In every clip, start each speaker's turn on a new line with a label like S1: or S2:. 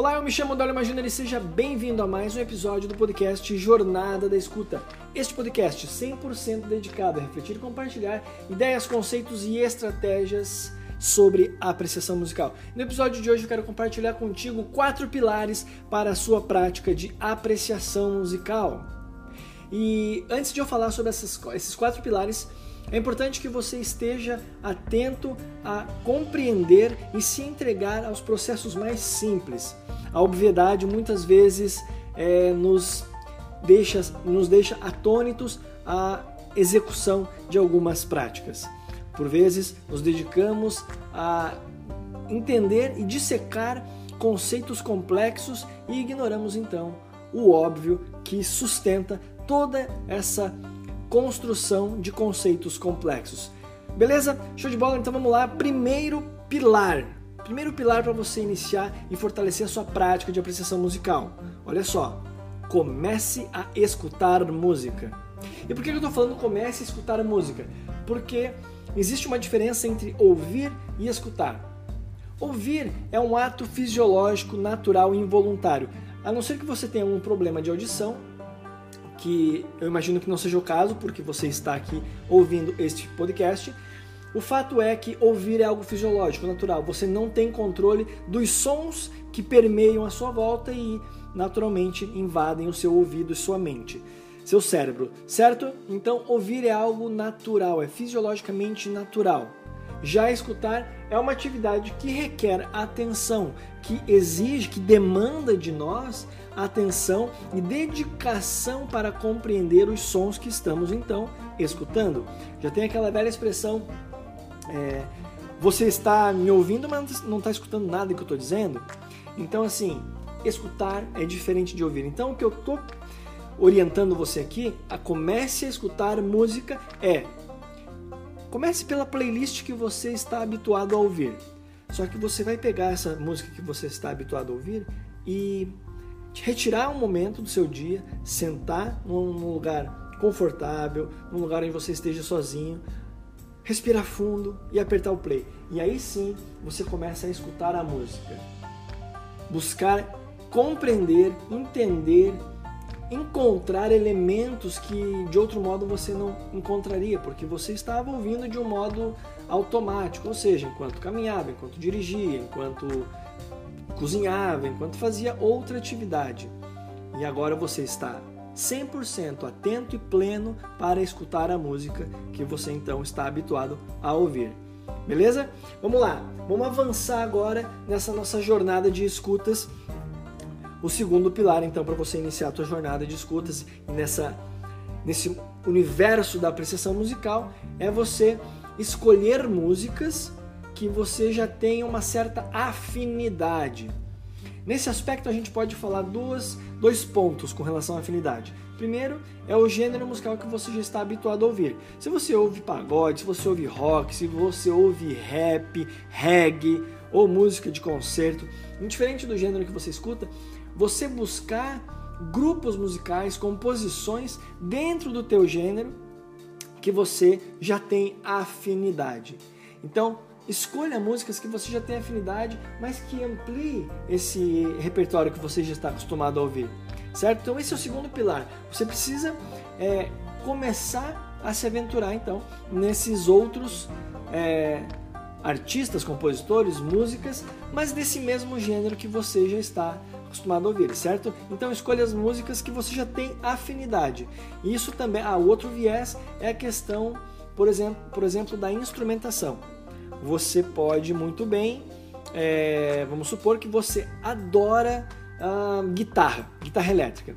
S1: Olá, eu me chamo Dólio Imagina e seja bem-vindo a mais um episódio do podcast Jornada da Escuta. Este podcast 100% dedicado a refletir e compartilhar ideias, conceitos e estratégias sobre apreciação musical. No episódio de hoje eu quero compartilhar contigo quatro pilares para a sua prática de apreciação musical. E antes de eu falar sobre essas, esses quatro pilares, é importante que você esteja atento a compreender e se entregar aos processos mais simples. A obviedade muitas vezes é, nos, deixa, nos deixa atônitos à execução de algumas práticas. Por vezes, nos dedicamos a entender e dissecar conceitos complexos e ignoramos então o óbvio que sustenta toda essa construção de conceitos complexos. Beleza? Show de bola? Então vamos lá. Primeiro pilar. Primeiro pilar para você iniciar e fortalecer a sua prática de apreciação musical. Olha só. Comece a escutar música. E por que eu estou falando comece a escutar música? Porque existe uma diferença entre ouvir e escutar. Ouvir é um ato fisiológico, natural e involuntário. A não ser que você tenha um problema de audição, que eu imagino que não seja o caso, porque você está aqui ouvindo este podcast. O fato é que ouvir é algo fisiológico, natural. Você não tem controle dos sons que permeiam a sua volta e naturalmente invadem o seu ouvido e sua mente, seu cérebro, certo? Então, ouvir é algo natural, é fisiologicamente natural. Já escutar é uma atividade que requer atenção, que exige, que demanda de nós atenção e dedicação para compreender os sons que estamos então escutando. Já tem aquela velha expressão: é, você está me ouvindo, mas não está escutando nada que eu estou dizendo. Então, assim, escutar é diferente de ouvir. Então, o que eu estou orientando você aqui a comece a escutar música é comece pela playlist que você está habituado a ouvir. Só que você vai pegar essa música que você está habituado a ouvir e retirar um momento do seu dia, sentar num lugar confortável, num lugar onde você esteja sozinho, respirar fundo e apertar o play. E aí sim você começa a escutar a música. Buscar compreender, entender, encontrar elementos que de outro modo você não encontraria, porque você estava ouvindo de um modo automático, ou seja, enquanto caminhava, enquanto dirigia, enquanto cozinhava, enquanto fazia outra atividade. E agora você está 100% atento e pleno para escutar a música que você então está habituado a ouvir. Beleza? Vamos lá, vamos avançar agora nessa nossa jornada de escutas. O segundo pilar, então, para você iniciar a sua jornada de escutas nessa, nesse universo da apreciação musical, é você escolher músicas que você já tem uma certa afinidade. Nesse aspecto, a gente pode falar duas, dois pontos com relação à afinidade. Primeiro é o gênero musical que você já está habituado a ouvir. Se você ouve pagode, se você ouve rock, se você ouve rap, reggae ou música de concerto, indiferente do gênero que você escuta, você buscar grupos musicais, composições dentro do teu gênero que você já tem afinidade. Então, escolha músicas que você já tem afinidade, mas que amplie esse repertório que você já está acostumado a ouvir, certo? Então esse é o segundo pilar. Você precisa é, começar a se aventurar então nesses outros é, artistas, compositores, músicas, mas desse mesmo gênero que você já está acostumado a ouvir, certo? Então escolha as músicas que você já tem afinidade. Isso também, ah, outro viés é a questão, por exemplo, por exemplo, da instrumentação você pode muito bem, é, vamos supor que você adora uh, guitarra, guitarra elétrica.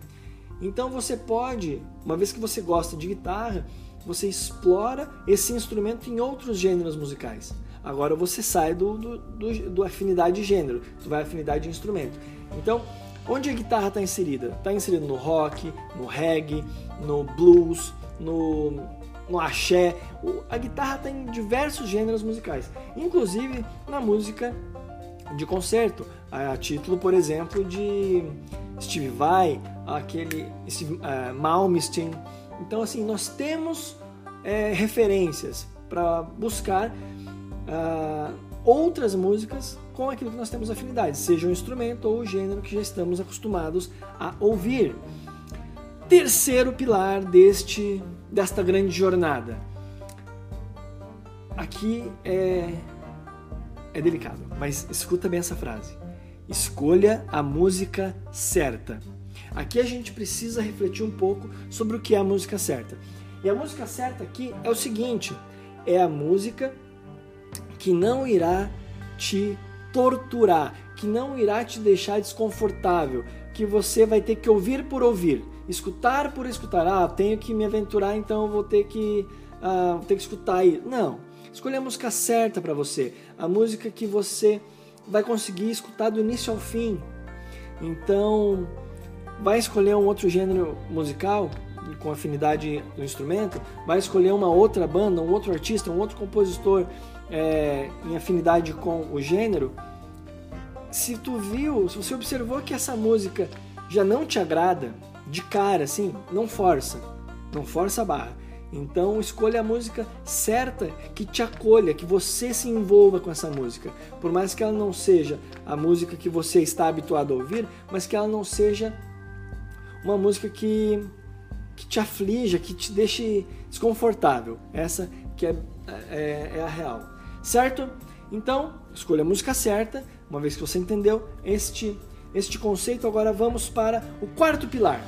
S1: Então você pode, uma vez que você gosta de guitarra, você explora esse instrumento em outros gêneros musicais. Agora você sai do, do, do, do afinidade de gênero, você vai afinidade de instrumento. Então, onde a guitarra está inserida? Está inserida no rock, no reggae, no blues, no no axé. A guitarra tem diversos gêneros musicais, inclusive na música de concerto, a título, por exemplo, de Steve Vai, aquele Steve, uh, Malmsteen. Então, assim, nós temos é, referências para buscar uh, outras músicas com aquilo que nós temos afinidade, seja o instrumento ou o gênero que já estamos acostumados a ouvir. Terceiro pilar deste desta grande jornada. Aqui é é delicado, mas escuta bem essa frase. Escolha a música certa. Aqui a gente precisa refletir um pouco sobre o que é a música certa. E a música certa aqui é o seguinte: é a música que não irá te torturar, que não irá te deixar desconfortável, que você vai ter que ouvir por ouvir, escutar por escutar. Ah, tenho que me aventurar, então vou ter que, uh, ter que escutar aí. Não. Escolha a música certa para você, a música que você vai conseguir escutar do início ao fim. Então, vai escolher um outro gênero musical com afinidade no instrumento, vai escolher uma outra banda, um outro artista, um outro compositor é, em afinidade com o gênero. Se tu viu, se você observou que essa música já não te agrada de cara, assim, não força, não força a barra. Então escolha a música certa que te acolha, que você se envolva com essa música. Por mais que ela não seja a música que você está habituado a ouvir, mas que ela não seja uma música que, que te aflija, que te deixe desconfortável. Essa que é, é, é a real. Certo? Então, escolha a música certa, uma vez que você entendeu este, este conceito, agora vamos para o quarto pilar.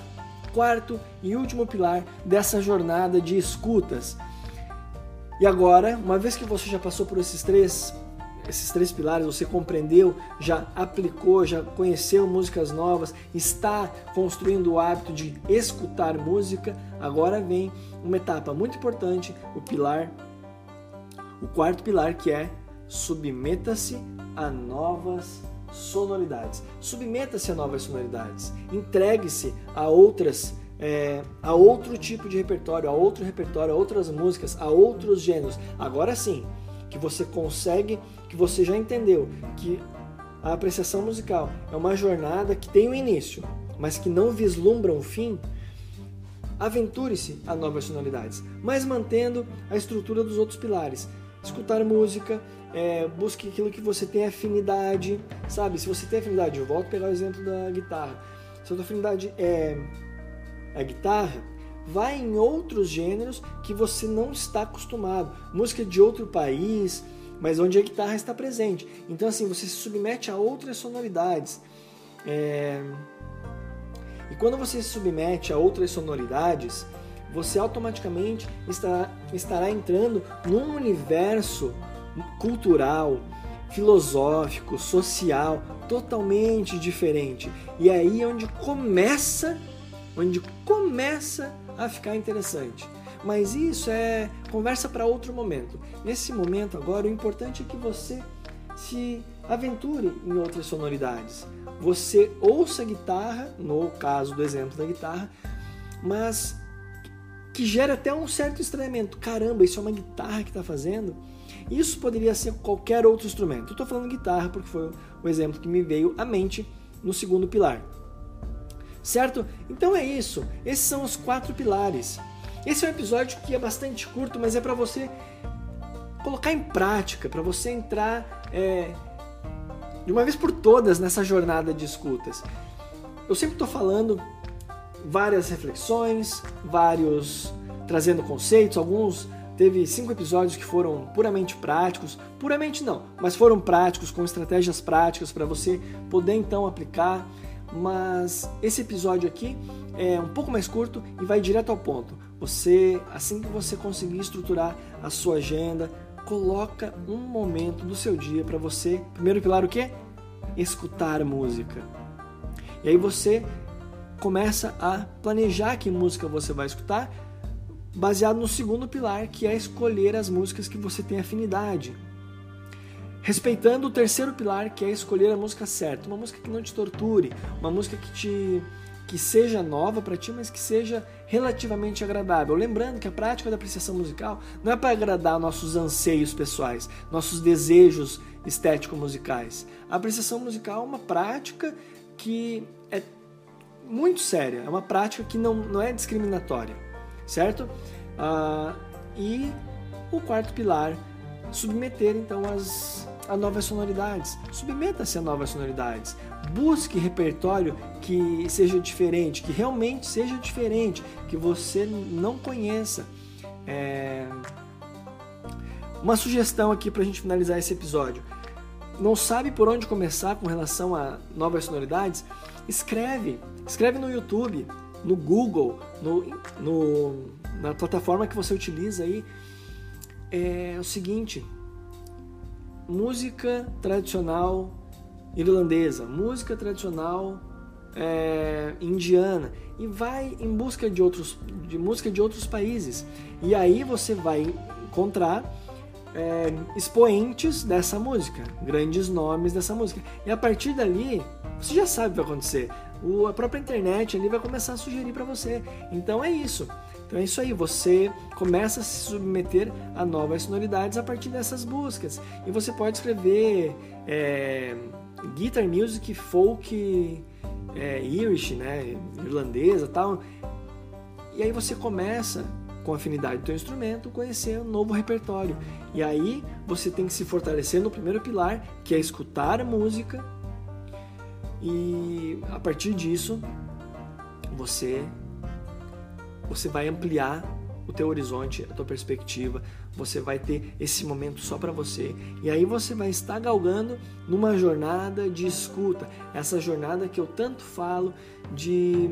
S1: Quarto e último pilar dessa jornada de escutas. E agora, uma vez que você já passou por esses três esses três pilares você compreendeu, já aplicou, já conheceu músicas novas, está construindo o hábito de escutar música, agora vem uma etapa muito importante, o pilar, o quarto pilar que é submeta-se a novas sonoridades. Submeta-se a novas sonoridades. Entregue-se a outras é, a outro tipo de repertório, a outro repertório, a outras músicas, a outros gêneros. Agora sim, que você consegue que você já entendeu que a apreciação musical é uma jornada que tem um início, mas que não vislumbra um fim, aventure-se a novas sonoridades, mas mantendo a estrutura dos outros pilares. Escutar música, é, busque aquilo que você tem afinidade, sabe? Se você tem afinidade, eu volto a pegar o exemplo da guitarra. Se a sua afinidade é a guitarra, vai em outros gêneros que você não está acostumado. Música de outro país, mas onde a guitarra está presente. Então, assim, você se submete a outras sonoridades. É... E quando você se submete a outras sonoridades, você automaticamente estará, estará entrando num universo cultural, filosófico, social, totalmente diferente. E é aí onde começa, onde começa a ficar interessante. Mas isso é conversa para outro momento. Nesse momento agora, o importante é que você se aventure em outras sonoridades. Você ouça a guitarra, no caso do exemplo da guitarra, mas que gera até um certo estranhamento. Caramba, isso é uma guitarra que está fazendo? Isso poderia ser qualquer outro instrumento. Estou falando guitarra porque foi o exemplo que me veio à mente no segundo pilar. Certo? Então é isso. Esses são os quatro pilares. Esse é um episódio que é bastante curto, mas é para você colocar em prática, para você entrar é, de uma vez por todas nessa jornada de escutas. Eu sempre estou falando várias reflexões, vários trazendo conceitos, alguns teve cinco episódios que foram puramente práticos, puramente não, mas foram práticos com estratégias práticas para você poder então aplicar. Mas esse episódio aqui é um pouco mais curto e vai direto ao ponto. Você, assim que você conseguir estruturar a sua agenda, coloca um momento do seu dia para você, primeiro pilar o quê? Escutar música. E aí você começa a planejar que música você vai escutar, baseado no segundo pilar, que é escolher as músicas que você tem afinidade. Respeitando o terceiro pilar, que é escolher a música certa, uma música que não te torture, uma música que te que seja nova para ti, mas que seja relativamente agradável. Lembrando que a prática da apreciação musical não é para agradar nossos anseios pessoais, nossos desejos estético-musicais. A apreciação musical é uma prática que é muito séria, é uma prática que não, não é discriminatória, certo? Ah, e o quarto pilar submeter então as, a novas sonoridades. Submeta-se a novas sonoridades. Busque repertório que seja diferente, que realmente seja diferente, que você não conheça. É... Uma sugestão aqui para a gente finalizar esse episódio. Não sabe por onde começar com relação a novas sonoridades? Escreve. Escreve no YouTube, no Google, no, no na plataforma que você utiliza aí. É o seguinte: música tradicional irlandesa, música tradicional é, indiana e vai em busca de outros de música de outros países e aí você vai encontrar é, expoentes dessa música, grandes nomes dessa música e a partir dali você já sabe o que vai acontecer. O, a própria internet ali vai começar a sugerir para você. Então é isso. Então é isso aí, você começa a se submeter a novas sonoridades a partir dessas buscas. E você pode escrever é, guitar music, folk, é, Irish, né, irlandesa tal. E aí você começa, com afinidade do teu instrumento, conhecer um novo repertório. E aí você tem que se fortalecer no primeiro pilar, que é escutar a música. E a partir disso, você você vai ampliar o teu horizonte, a tua perspectiva, você vai ter esse momento só para você. E aí você vai estar galgando numa jornada de escuta, essa jornada que eu tanto falo de,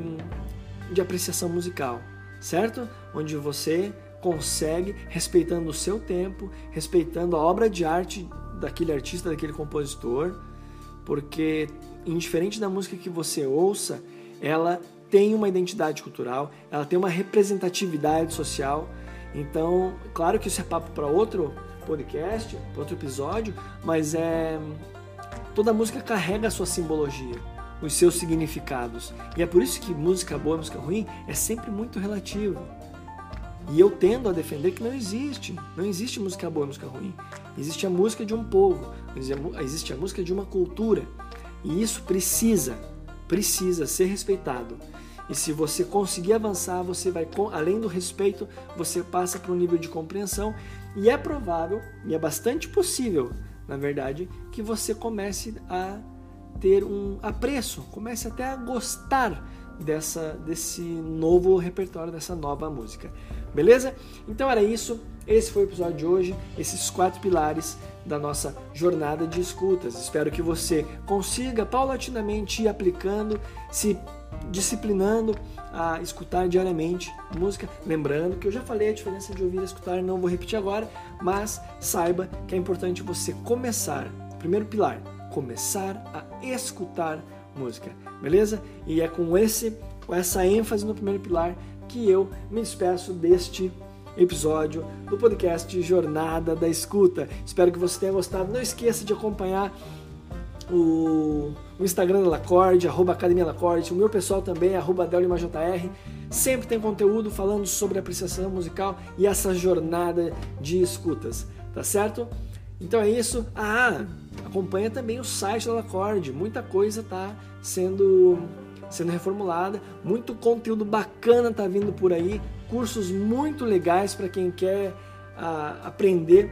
S1: de apreciação musical, certo? Onde você consegue, respeitando o seu tempo, respeitando a obra de arte daquele artista, daquele compositor, porque indiferente da música que você ouça, ela tem uma identidade cultural, ela tem uma representatividade social. Então, claro que isso é papo para outro podcast, para outro episódio, mas é toda música carrega a sua simbologia, os seus significados. E é por isso que música boa, música ruim é sempre muito relativo. E eu tendo a defender que não existe, não existe música boa, música ruim. Existe a música de um povo, existe a música de uma cultura. E isso precisa, precisa ser respeitado. E se você conseguir avançar, você vai, além do respeito, você passa para um nível de compreensão. E é provável, e é bastante possível, na verdade, que você comece a ter um apreço, comece até a gostar dessa, desse novo repertório, dessa nova música. Beleza? Então era isso. Esse foi o episódio de hoje, esses quatro pilares da nossa jornada de escutas. Espero que você consiga paulatinamente ir aplicando, se disciplinando a escutar diariamente música. Lembrando que eu já falei a diferença de ouvir e escutar, não vou repetir agora, mas saiba que é importante você começar. Primeiro pilar, começar a escutar música, beleza? E é com esse, com essa ênfase no primeiro pilar que eu me despeço deste episódio do podcast Jornada da Escuta. Espero que você tenha gostado. Não esqueça de acompanhar o, o Instagram da Lacorde, arroba Academia Lacorde, o meu pessoal também, arroba DeliomaJR. Sempre tem conteúdo falando sobre apreciação musical e essa jornada de escutas, tá certo? Então é isso. Ah, acompanha também o site da Lacorde, muita coisa tá sendo sendo reformulada, muito conteúdo bacana tá vindo por aí, cursos muito legais para quem quer ah, aprender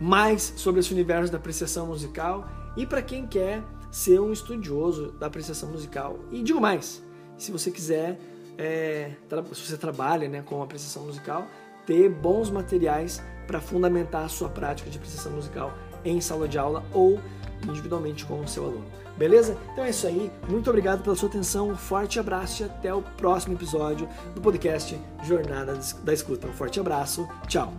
S1: mais sobre esse universo da apreciação musical e para quem quer ser um estudioso da apreciação musical. E digo mais, se você quiser, é, se você trabalha né, com apreciação musical, ter bons materiais para fundamentar a sua prática de apreciação musical em sala de aula ou individualmente com o seu aluno. Beleza? Então é isso aí. Muito obrigado pela sua atenção. Um forte abraço e até o próximo episódio do podcast Jornada da Escuta. Um forte abraço. Tchau.